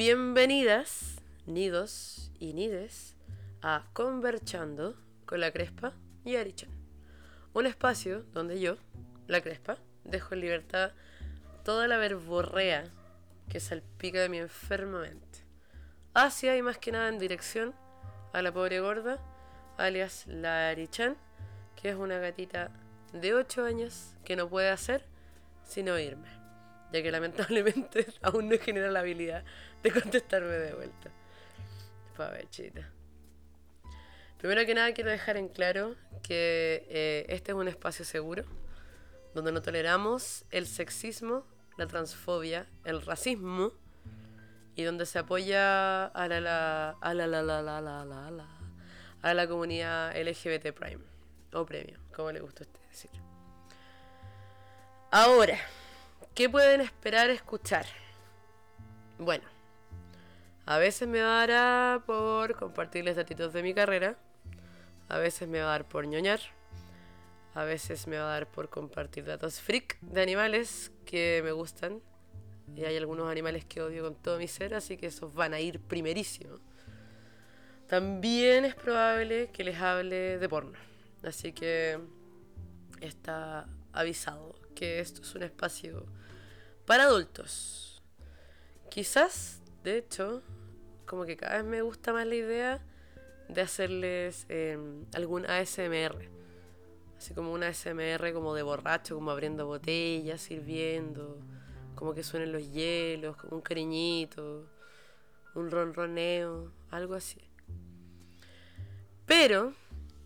Bienvenidas, nidos y nides, a Conversando con la Crespa y Arichan. Un espacio donde yo, la Crespa, dejo en libertad toda la verborrea que salpica de mi enferma mente. Hacia y más que nada en dirección a la pobre gorda, alias la Arichan, que es una gatita de 8 años que no puede hacer sino irme, ya que lamentablemente aún no genera la habilidad de contestarme de vuelta. chita. Primero que nada quiero dejar en claro que eh, este es un espacio seguro, donde no toleramos el sexismo, la transfobia, el racismo, y donde se apoya a la, la, a la, la, la, la, la, la, la a la comunidad LGBT Prime, o premio, como le gusta a usted decir. Ahora, ¿qué pueden esperar escuchar? Bueno, a veces me va a dar por compartirles datitos de mi carrera, a veces me va a dar por ñoñar, a veces me va a dar por compartir datos freak de animales que me gustan. Y hay algunos animales que odio con todo mi ser, así que esos van a ir primerísimo. También es probable que les hable de porno. Así que está avisado que esto es un espacio para adultos. Quizás, de hecho, como que cada vez me gusta más la idea de hacerles em, algún ASMR. Así como un ASMR como de borracho, como abriendo botellas, sirviendo, como que suenen los hielos, como un cariñito, un ronroneo, algo así. Pero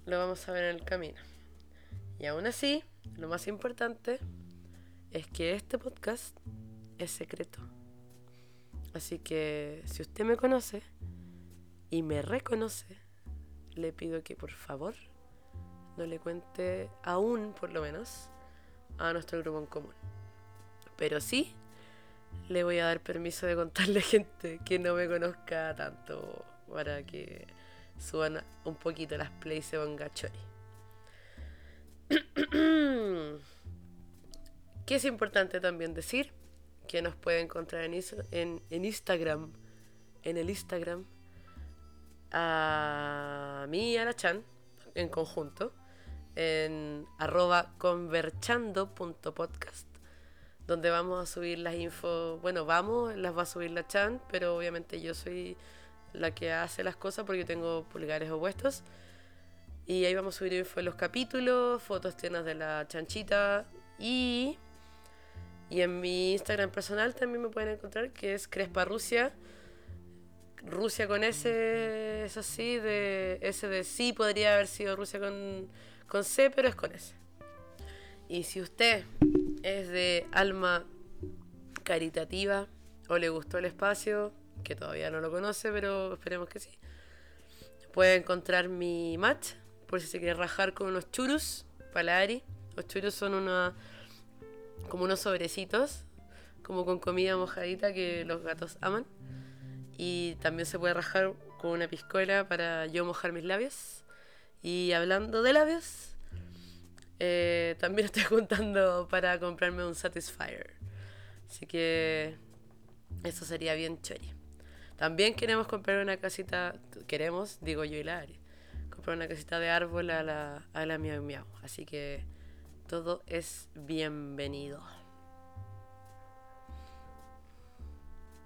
lo vamos a ver en el camino. Y aún así, lo más importante es que este podcast es secreto. Así que si usted me conoce y me reconoce, le pido que por favor no le cuente aún, por lo menos, a nuestro grupo en común. Pero sí, le voy a dar permiso de contarle a gente que no me conozca tanto para que suban un poquito las plays de Bongachori. ¿Qué es importante también decir? que nos puede encontrar en, Instagram, en el Instagram, a mí y a la Chan, en conjunto, en arroba converchando.podcast, donde vamos a subir las info, bueno, vamos, las va a subir la Chan, pero obviamente yo soy la que hace las cosas porque yo tengo pulgares opuestos. Y ahí vamos a subir info de los capítulos, fotos tiernas de la chanchita y y en mi Instagram personal también me pueden encontrar, que es Crespa Rusia. Rusia con S, es así, de S de sí podría haber sido Rusia con, con C, pero es con S. Y si usted es de alma caritativa o le gustó el espacio, que todavía no lo conoce, pero esperemos que sí, puede encontrar mi match, por si se quiere rajar con unos churros, palari. Los churros son una como unos sobrecitos, como con comida mojadita que los gatos aman. Y también se puede rajar con una piscola para yo mojar mis labios. Y hablando de labios, eh, también estoy juntando para comprarme un Satisfyer. Así que eso sería bien chori. También queremos comprar una casita, queremos, digo yo y la Ari, comprar una casita de árbol a la, a la miau miau. Así que todo es bienvenido.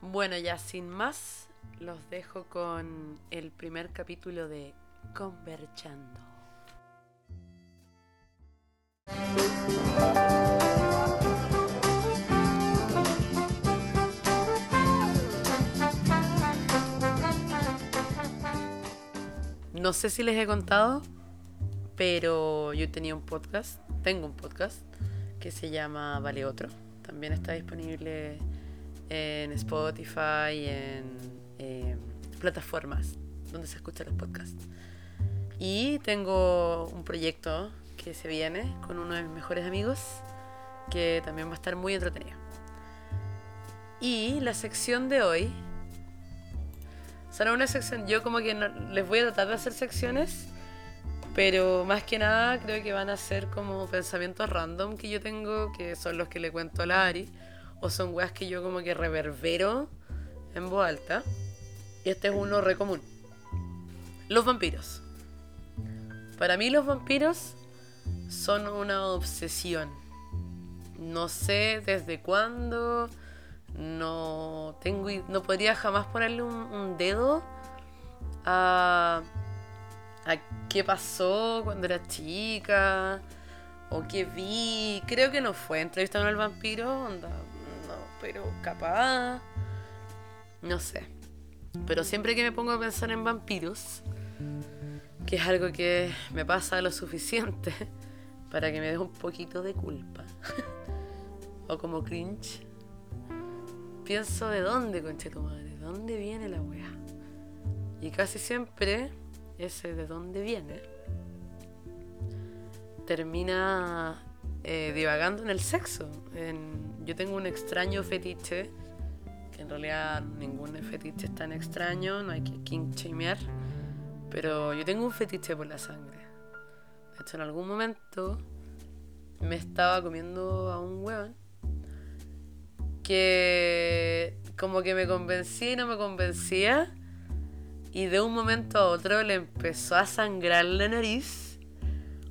Bueno, ya sin más, los dejo con el primer capítulo de Converchando. No sé si les he contado, pero yo tenía un podcast tengo un podcast que se llama Vale Otro. También está disponible en Spotify en plataformas donde se escuchan los podcasts. Y tengo un proyecto que se viene con uno de mis mejores amigos que también va a estar muy entretenido. Y la sección de hoy será una sección, yo como que les voy a tratar de hacer secciones pero más que nada creo que van a ser como pensamientos random que yo tengo, que son los que le cuento a la Ari, o son weas que yo como que reverbero en voz alta. Y este es uno re común. Los vampiros. Para mí los vampiros son una obsesión. No sé desde cuándo. No tengo. No podría jamás ponerle un, un dedo a. a qué pasó cuando era chica. O qué vi. Creo que no fue entrevistando al vampiro. Onda, no, pero capaz. No sé. Pero siempre que me pongo a pensar en vampiros, que es algo que me pasa lo suficiente para que me dé un poquito de culpa. o como cringe. Pienso de dónde, conche tu madre, de dónde viene la wea. Y casi siempre ese de dónde viene termina eh, divagando en el sexo. Yo tengo un extraño fetiche, que en realidad ningún fetiche es tan extraño, no hay que king shamear, pero yo tengo un fetiche por la sangre. De hecho, en algún momento me estaba comiendo a un hueón que como que me convencía y no me convencía. Y de un momento a otro le empezó a sangrar la nariz.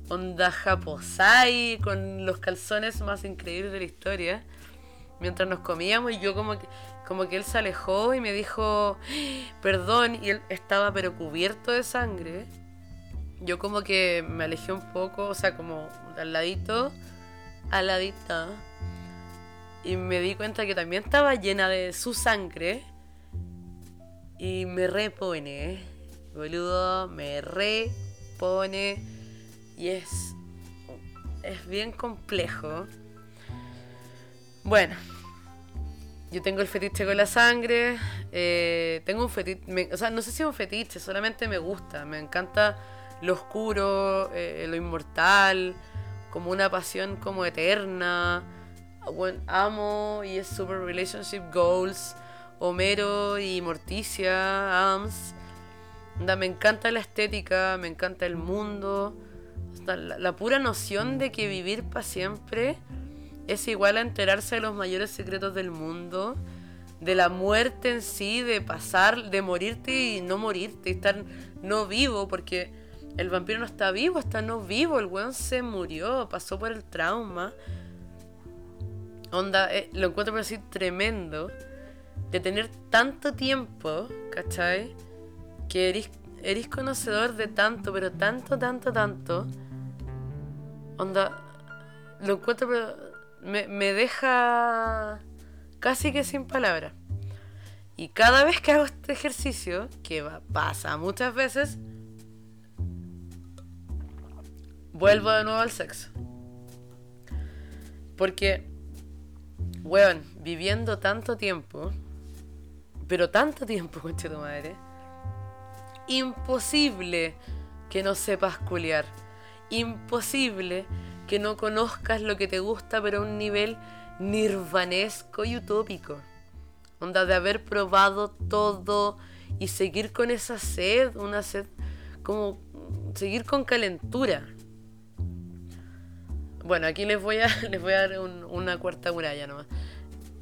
Onda japosai, con los calzones más increíbles de la historia. Mientras nos comíamos y yo como que, como que él se alejó y me dijo, perdón, y él estaba pero cubierto de sangre. Yo como que me alejé un poco, o sea, como al ladito, al ladito y me di cuenta que también estaba llena de su sangre. Y me repone, boludo, me repone. Y es, es bien complejo. Bueno, yo tengo el fetiche con la sangre. Eh, tengo un fetiche, o sea, no sé si es un fetiche, solamente me gusta. Me encanta lo oscuro, eh, lo inmortal, como una pasión como eterna bueno, amo y es super relationship goals. Homero y Morticia, Ams. me encanta la estética, me encanta el mundo. La, pura noción de que vivir para siempre es igual a enterarse de los mayores secretos del mundo, de la muerte en sí, de pasar, de morirte y no morirte, estar no vivo, porque el vampiro no está vivo, está no vivo, el weón se murió, pasó por el trauma. Onda, eh, lo encuentro por así tremendo de tener tanto tiempo, ¿cachai? Que eres, conocedor de tanto, pero tanto, tanto, tanto. Onda, lo encuentro, pero me, me deja casi que sin palabras. Y cada vez que hago este ejercicio, que pasa muchas veces, vuelvo de nuevo al sexo. Porque weón, viviendo tanto tiempo, pero tanto tiempo, concha tu madre, imposible que no sepas culiar. Imposible que no conozcas lo que te gusta, pero a un nivel nirvanesco y utópico. Onda de haber probado todo y seguir con esa sed, una sed como seguir con calentura. Bueno, aquí les voy a, les voy a dar una cuarta muralla nomás.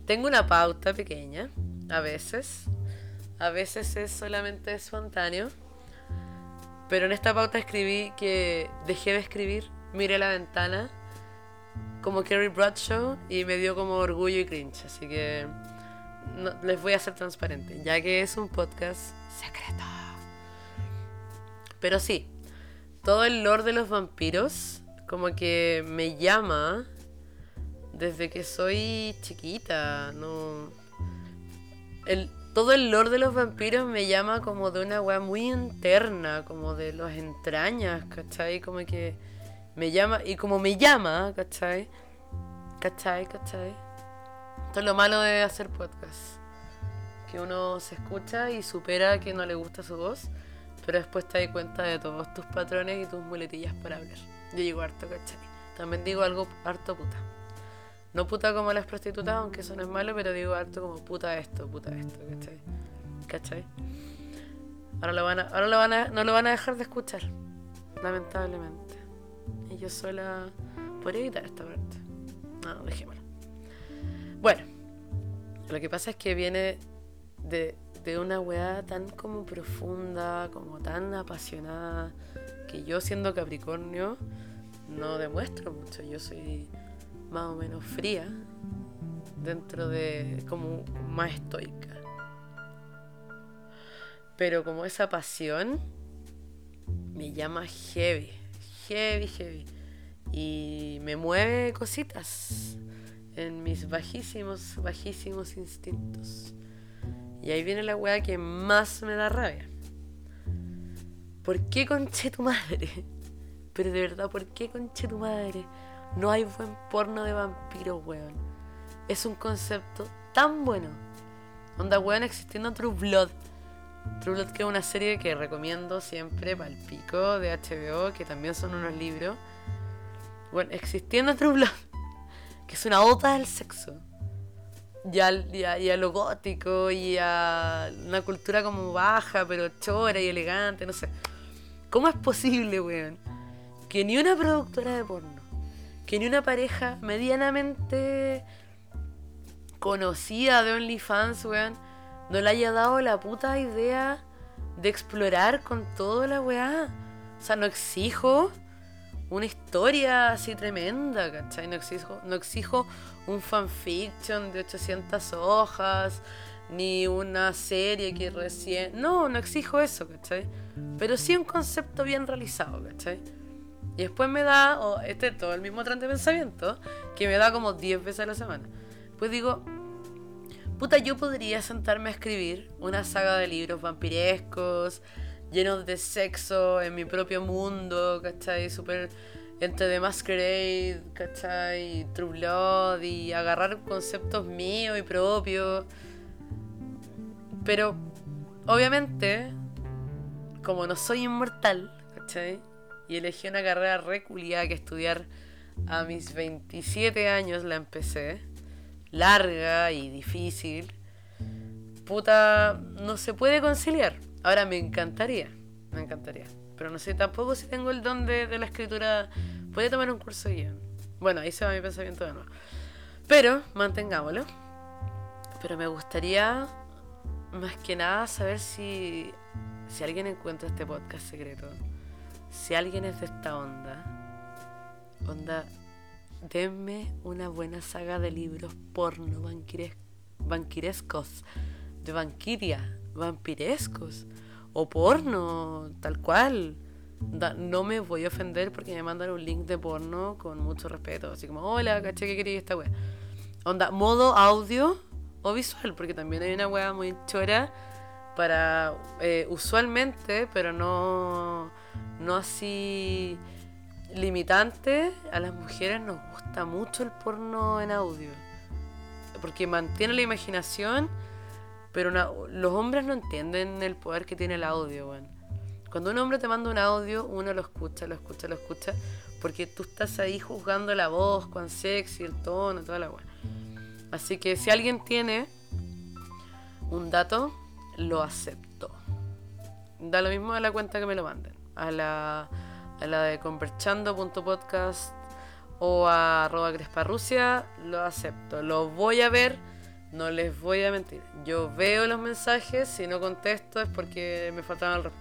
Tengo una pauta pequeña, a veces. A veces es solamente espontáneo. Pero en esta pauta escribí que dejé de escribir, miré la ventana, como Carrie Bradshaw, y me dio como orgullo y cringe. Así que les voy a ser transparente, ya que es un podcast secreto. Pero sí, todo el lore de los vampiros como que me llama desde que soy chiquita, no... El, todo el lore de los vampiros me llama como de una weá muy interna, como de las entrañas, ¿cachai? Como que me llama, y como me llama, ¿cachai? ¿Cachai? ¿cachai? Esto es lo malo de hacer podcast. Que uno se escucha y supera que no le gusta su voz, pero después te das cuenta de todos tus patrones y tus muletillas para hablar. Yo digo harto, ¿cachai? También digo algo harto puta. No puta como las prostitutas, aunque eso no es malo, pero digo harto como puta esto, puta esto, ¿cachai? ¿Cachai? Ahora, lo van a, ahora lo van a, no lo van a dejar de escuchar, lamentablemente. Y yo sola podría evitar esta parte. No, dejémoslo. Bueno, lo que pasa es que viene de, de una weá tan como profunda, como tan apasionada, que yo siendo Capricornio no demuestro mucho. Yo soy más o menos fría dentro de como más estoica. Pero como esa pasión me llama heavy, heavy, heavy. Y me mueve cositas en mis bajísimos, bajísimos instintos. Y ahí viene la weá que más me da rabia. ¿Por qué conche tu madre? Pero de verdad, ¿por qué conche tu madre? No hay buen porno de vampiros, weón. Es un concepto tan bueno. Onda, weón, existiendo True Blood. True Blood que es una serie que recomiendo siempre para el pico de HBO, que también son unos libros. Bueno, existiendo True Blood, que es una oda del sexo. Y a, y, a, lo gótico y a una cultura como baja, pero chora y elegante, no sé. ¿Cómo es posible, weón? Que ni una productora de porno, que ni una pareja medianamente conocida de OnlyFans, weón, no le haya dado la puta idea de explorar con toda la weá. O sea, no exijo una historia así tremenda, ¿cachai? No exijo, no exijo un fanfiction de 800 hojas, ni una serie que recién... No, no exijo eso, ¿cachai? Pero sí un concepto bien realizado, ¿cachai? Y después me da, o este todo el mismo tren de pensamiento, que me da como 10 veces a la semana. Pues digo, Puta, yo podría sentarme a escribir una saga de libros vampirescos, llenos de sexo en mi propio mundo, ¿cachai? Super entre The Masquerade, ¿cachai? True Blood y agarrar conceptos míos y propios. Pero, obviamente, como no soy inmortal, ¿cachai? Y elegí una carrera reculiada que estudiar a mis 27 años la empecé larga y difícil, puta, no se puede conciliar. Ahora me encantaría, me encantaría. Pero no sé tampoco si tengo el don de, la escritura. Podría tomar un curso de guion. Bueno, ahí se va mi pensamiento de nuevo. Pero, mantengámoslo. Pero me gustaría, más que nada, saber si, si alguien encuentra este podcast secreto. Si alguien es de esta onda. Onda denme una buena saga de libros porno banquirescos, de banquiria, vampirescos, o porno, tal cual. no me voy a ofender porque me mandan un link de porno con mucho respeto, así como, hola, caché que quería esta wea. Onda, modo audio o visual, porque también hay una wea muy chora para eh, usualmente, pero no, no así limitante, a las mujeres nos gusta mucho el porno en audio. Porque mantiene la imaginación, pero los hombres no entienden el poder que tiene el audio, bueno. Cuando un hombre te manda un audio, uno lo escucha, lo escucha, lo escucha, porque tú estás ahí juzgando la voz, cuán sexy, el tono, toda la buena. Así que si alguien tiene un dato, lo acepto. Da lo mismo a la cuenta que me lo manden. A la a la de conversando.podcast o a arroba cresparrusia, lo acepto. Lo voy a ver, no les voy a mentir. Yo veo los mensajes, si no contesto es porque me faltaban el resto.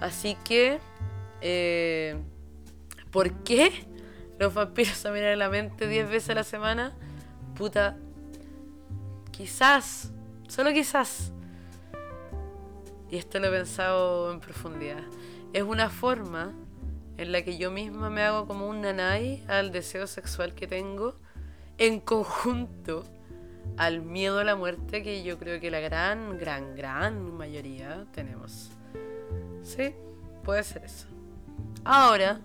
Así que, eh, ¿por qué los vampiros se miran en la mente 10 veces a la semana? Puta, quizás, solo quizás. Y esto lo he pensado en profundidad. Es una forma en la que yo misma me hago como un nanay al deseo sexual que tengo en conjunto al miedo a la muerte que yo creo que la gran, gran, gran mayoría tenemos. Sí, puede ser eso. Ahora,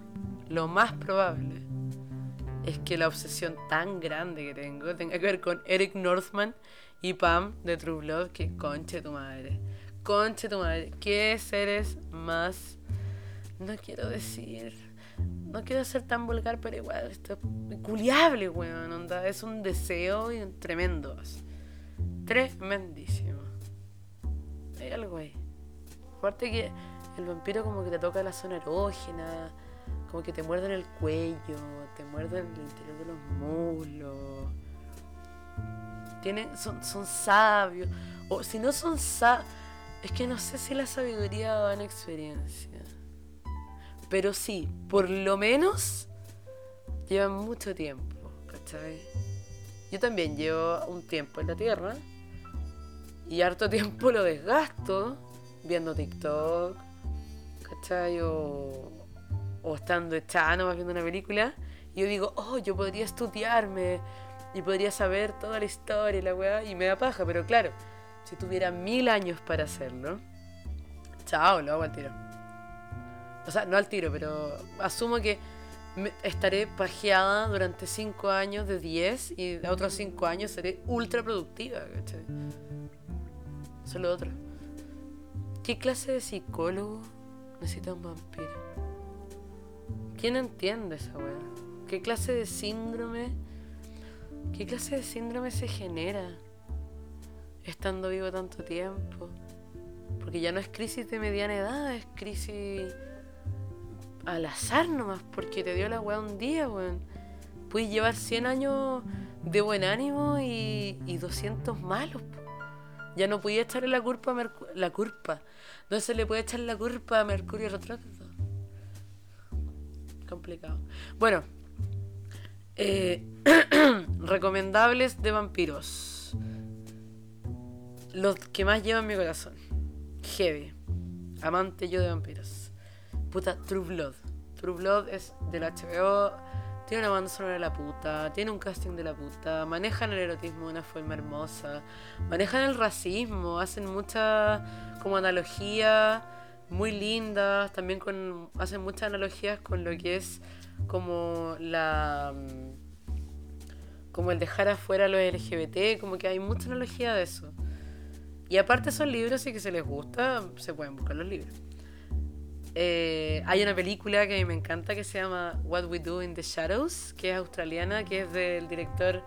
lo más probable es que la obsesión tan grande que tengo tenga que ver con Eric Northman y Pam de True Blood, que conche tu madre. Conche tu madre. ¿Qué seres más no quiero decir, no quiero ser tan vulgar, pero igual, esto es culiable, weón, onda, es un deseo y tremendo, tremendísimo. Hay algo ahí. Aparte que el vampiro como que te toca la zona erógena, como que te muerde en el cuello, te muerde en el interior de los muslos. Tienen, son, son sabios. O si no son sabios. Es que no sé si la sabiduría va en experiencia. Pero sí, por lo menos llevan mucho tiempo, ¿cachai? Yo también llevo un tiempo en la Tierra y harto tiempo lo desgasto viendo TikTok, ¿cachai? O, o estando echando viendo una película. Y yo digo, oh, yo podría estudiarme y podría saber toda la historia y la weá, y me da paja, pero claro, si tuviera mil años para hacerlo, chao, lo hago al tiro. O sea, no al tiro, pero asumo que estaré pajeada durante 5 años de 10 y otros 5 años seré ultra productiva, ¿cachai? Eso es lo otro. ¿Qué clase de psicólogo necesita un vampiro? ¿Quién entiende esa weá? ¿Qué clase de síndrome? ¿Qué clase de síndrome se genera estando vivo tanto tiempo? Porque ya no es crisis de mediana edad, es crisis al azar nomás, porque te dio la weá un día, weón. Puedes llevar 100 años de buen ánimo y, y 200 malos. Ya no podía echarle la culpa a Mercurio. La culpa. No se le puede echar la culpa a Mercurio retrógrado. Complicado. Bueno. Eh, recomendables de vampiros. Los que más llevan mi corazón. Heavy. Amante yo de vampiros. Puta, True Blood. True Blood es del HBO. Tiene una banda sonora de la puta. Tiene un casting de la puta. Manejan el erotismo de una forma hermosa. Manejan el racismo. Hacen mucha como analogía muy lindas. También hacen muchas analogías con lo que es como la como el dejar afuera a los LGBT, como que hay mucha analogía de eso. Y aparte son libros y que se les gusta, se pueden buscar los libros. Eh, hay una película que a mí me encanta que se llama What We Do in the Shadows, que es australiana, que es del director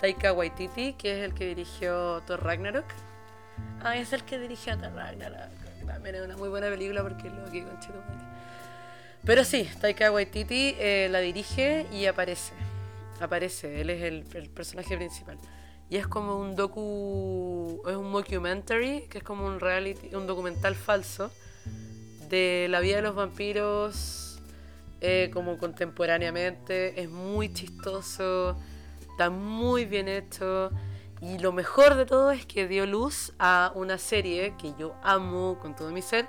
Taika Waititi, que es el que dirigió Thor Ragnarok. Ah, es el que dirigió Thor Ragnarok. También es una muy buena película porque es lo que conchito Pero sí, Taika Waititi eh, la dirige y aparece. Aparece, él es el, el personaje principal. Y es como un docu. Es un mockumentary, que es como un reality, un documental falso de la vida de los vampiros eh, como contemporáneamente. Es muy chistoso, está muy bien hecho. Y lo mejor de todo es que dio luz a una serie que yo amo con todo mi ser,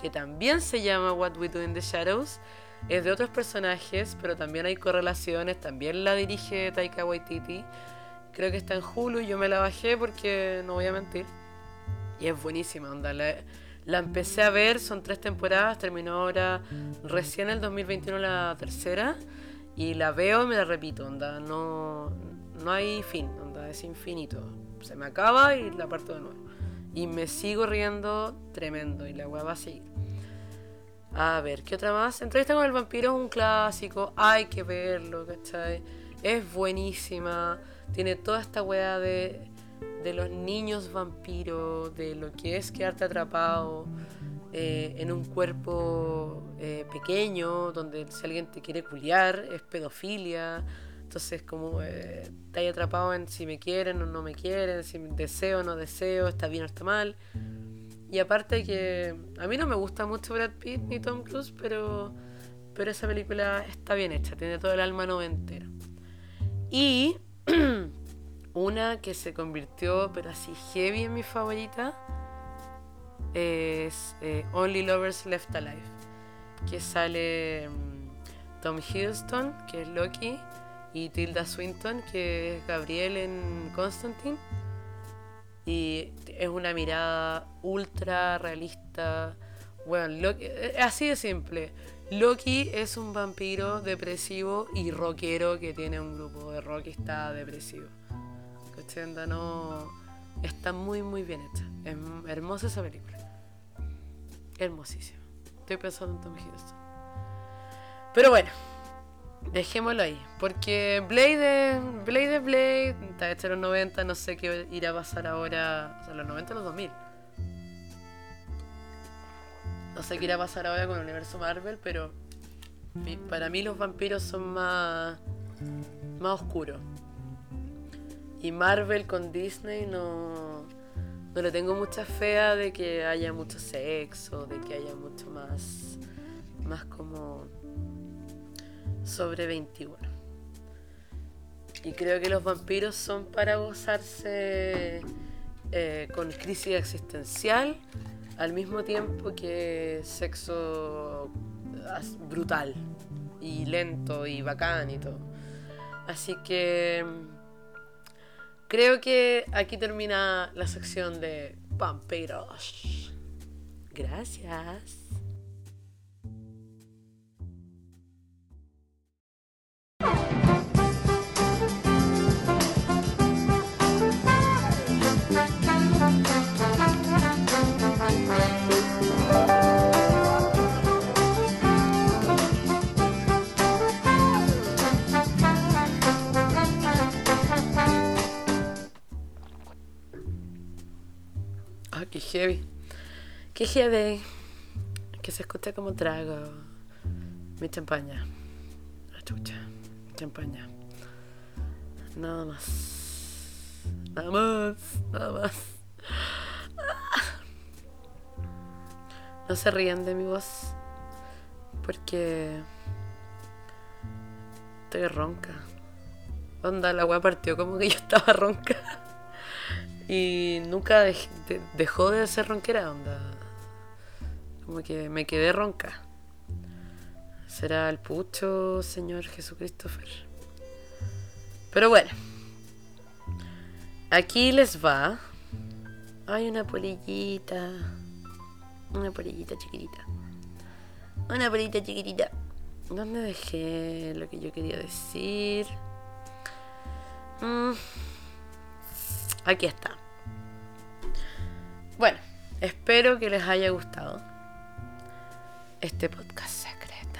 que también se llama What We Do in the Shadows. Es de otros personajes, pero también hay correlaciones. También la dirige Taika Waititi. Creo que está en Hulu yo me la bajé porque no voy a mentir. Y es buenísima, onda. Empecé a ver, son tres temporadas, terminó ahora recién el 2021 la tercera y la veo y me la repito, onda, no, no hay fin, onda, es infinito. Se me acaba y la parto de nuevo. Y me sigo riendo tremendo y la weá va a seguir. A ver, ¿qué otra más? Entrevista con el vampiro es un clásico, hay que verlo, ¿cachai? Es buenísima, tiene toda esta weá de de los niños vampiros, de lo que es quedarte atrapado eh, en un cuerpo eh, pequeño, donde si alguien te quiere culiar, es pedofilia. Entonces, como eh, te atrapado en si me quieren o no me quieren, si deseo o no deseo, está bien o está mal. Y aparte que a mí no me gusta mucho Brad Pitt ni Tom Cruise, pero, pero esa película está bien hecha, tiene todo el alma noventera. Y Una que se convirtió, pero así heavy en mi favorita, es eh, Only Lovers Left Alive, que sale mm, Tom Hiddleston, que es Loki, y Tilda Swinton, que es Gabriel en Constantine. Y es una mirada ultra realista. Bueno, eh, así de simple. Loki es un vampiro depresivo y rockero que tiene un grupo de rock y está depresivo. No, está muy, muy bien hecha. Es hermosa esa película. Hermosísima. Estoy pensando en Tom Hiddleston. Pero bueno, dejémoslo ahí. Porque Blade es Blade, Blade. Está hecha en los 90. No sé qué irá a pasar ahora. O sea, los 90 o los 2000. No sé qué irá a pasar ahora con el universo Marvel, pero para mí los vampiros son más, más oscuros. Y Marvel con Disney no, no le tengo mucha fea de que haya mucho sexo, de que haya mucho más, más como sobre 21. Y creo que los vampiros son para gozarse eh, con crisis existencial al mismo tiempo que sexo brutal y lento y bacán y todo. Así que creo que aquí termina la sección de vampiros. Gracias. Qué. Que se escucha como trago mi champaña. La chucha. Champaña. Nada más. Nada más. Nada más. No se rían de mi voz. Porque. Estoy ronca. Onda, la weá partió como que yo estaba ronca. Y nunca dejó de ser ronquera, onda. Como que me quedé ronca. Será el pucho, Señor Jesucristo Pero bueno. Aquí les va. Hay una polillita. Una polillita chiquitita. Una polillita chiquitita. ¿Dónde dejé lo que yo quería decir? Mm. Aquí está. Bueno, espero que les haya gustado este podcast secreto.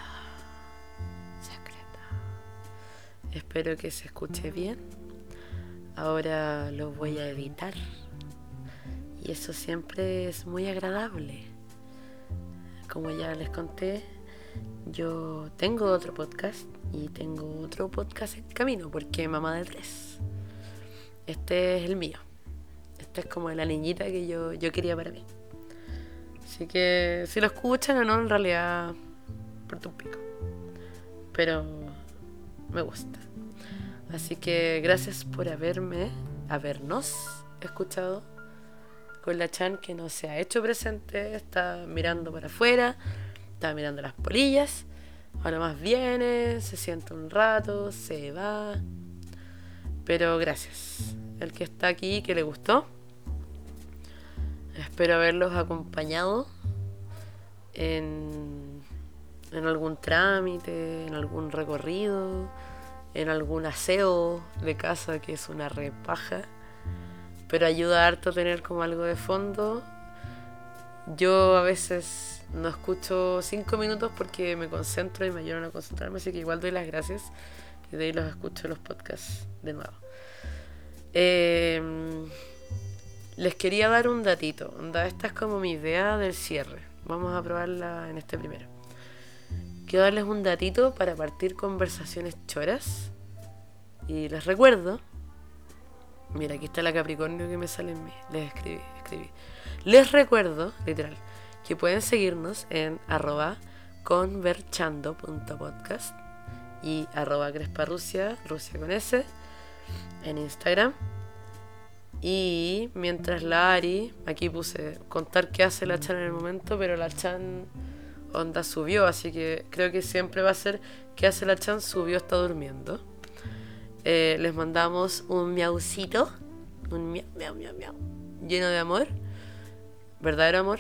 Secreto. Espero que se escuche bien. Ahora lo voy a editar. Y eso siempre es muy agradable. Como ya les conté, yo tengo otro podcast y tengo otro podcast en camino porque mamá de tres. Este es el mío. Esta es como la niñita que yo, yo quería para mí. Así que si lo escuchan o no, en realidad, por tu pico. Pero me gusta. Así que gracias por haberme, habernos escuchado con la Chan que no se ha hecho presente, está mirando para afuera, está mirando las polillas. Ahora más viene, se sienta un rato, se va. Pero gracias. El que está aquí, que le gustó. Espero haberlos acompañado en, algún trámite, en algún recorrido, en algún aseo de casa que es una repaja. Pero ayuda harto a tener como algo de fondo. Yo a veces no escucho cinco minutos porque me concentro y me ayudan a concentrarme, así que igual doy las gracias y de ahí los escucho los podcasts de nuevo. Em, les quería dar un datito. Esta es como mi idea del cierre. Vamos a probarla en este primero. Quiero darles un datito para partir conversaciones choras. Y les recuerdo. Mira, aquí está la Capricornio que me sale en mí. Les escribí, escribí. Les recuerdo, literal, que pueden seguirnos en arroba converchando.podcast y arroba Rusia con S, en Instagram. Y mientras la Ari, aquí puse contar qué hace la Chan en el momento, pero la Chan onda subió, así que creo que siempre va a ser qué hace la Chan, subió, está durmiendo. Eh, les mandamos un miaucito, un miau, miau, miau, miau, lleno de amor, verdadero amor.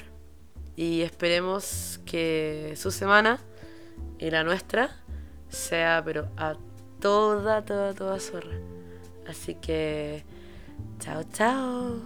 Y esperemos que su semana y la nuestra sea, pero a toda, toda, toda zorra. Así que, chao, chao.